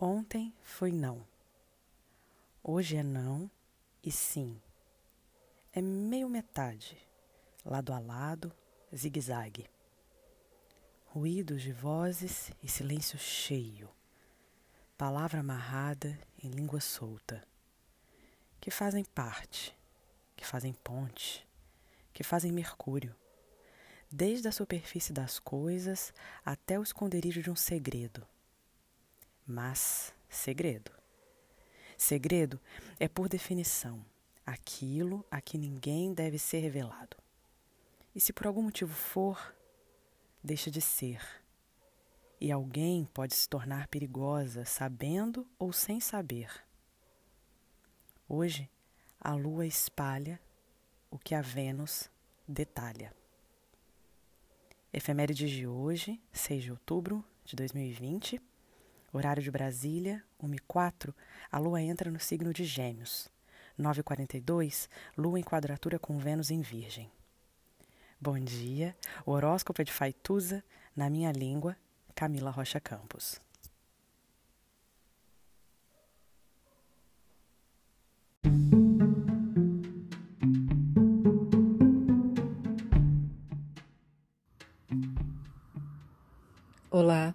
Ontem foi não. Hoje é não e sim. É meio metade, lado a lado, zigue-zague. Ruídos de vozes e silêncio cheio. Palavra amarrada em língua solta. Que fazem parte, que fazem ponte, que fazem mercúrio. Desde a superfície das coisas até o esconderijo de um segredo mas segredo. Segredo é, por definição, aquilo a que ninguém deve ser revelado. E se por algum motivo for, deixa de ser. E alguém pode se tornar perigosa sabendo ou sem saber. Hoje, a lua espalha o que a Vênus detalha. Efemérides de hoje, 6 de outubro de 2020. Horário de Brasília, 1h04, a Lua entra no signo de Gêmeos. 9h42, Lua em quadratura com Vênus em Virgem. Bom dia, o horóscopo é de Faituza, na minha língua, Camila Rocha Campos. Olá,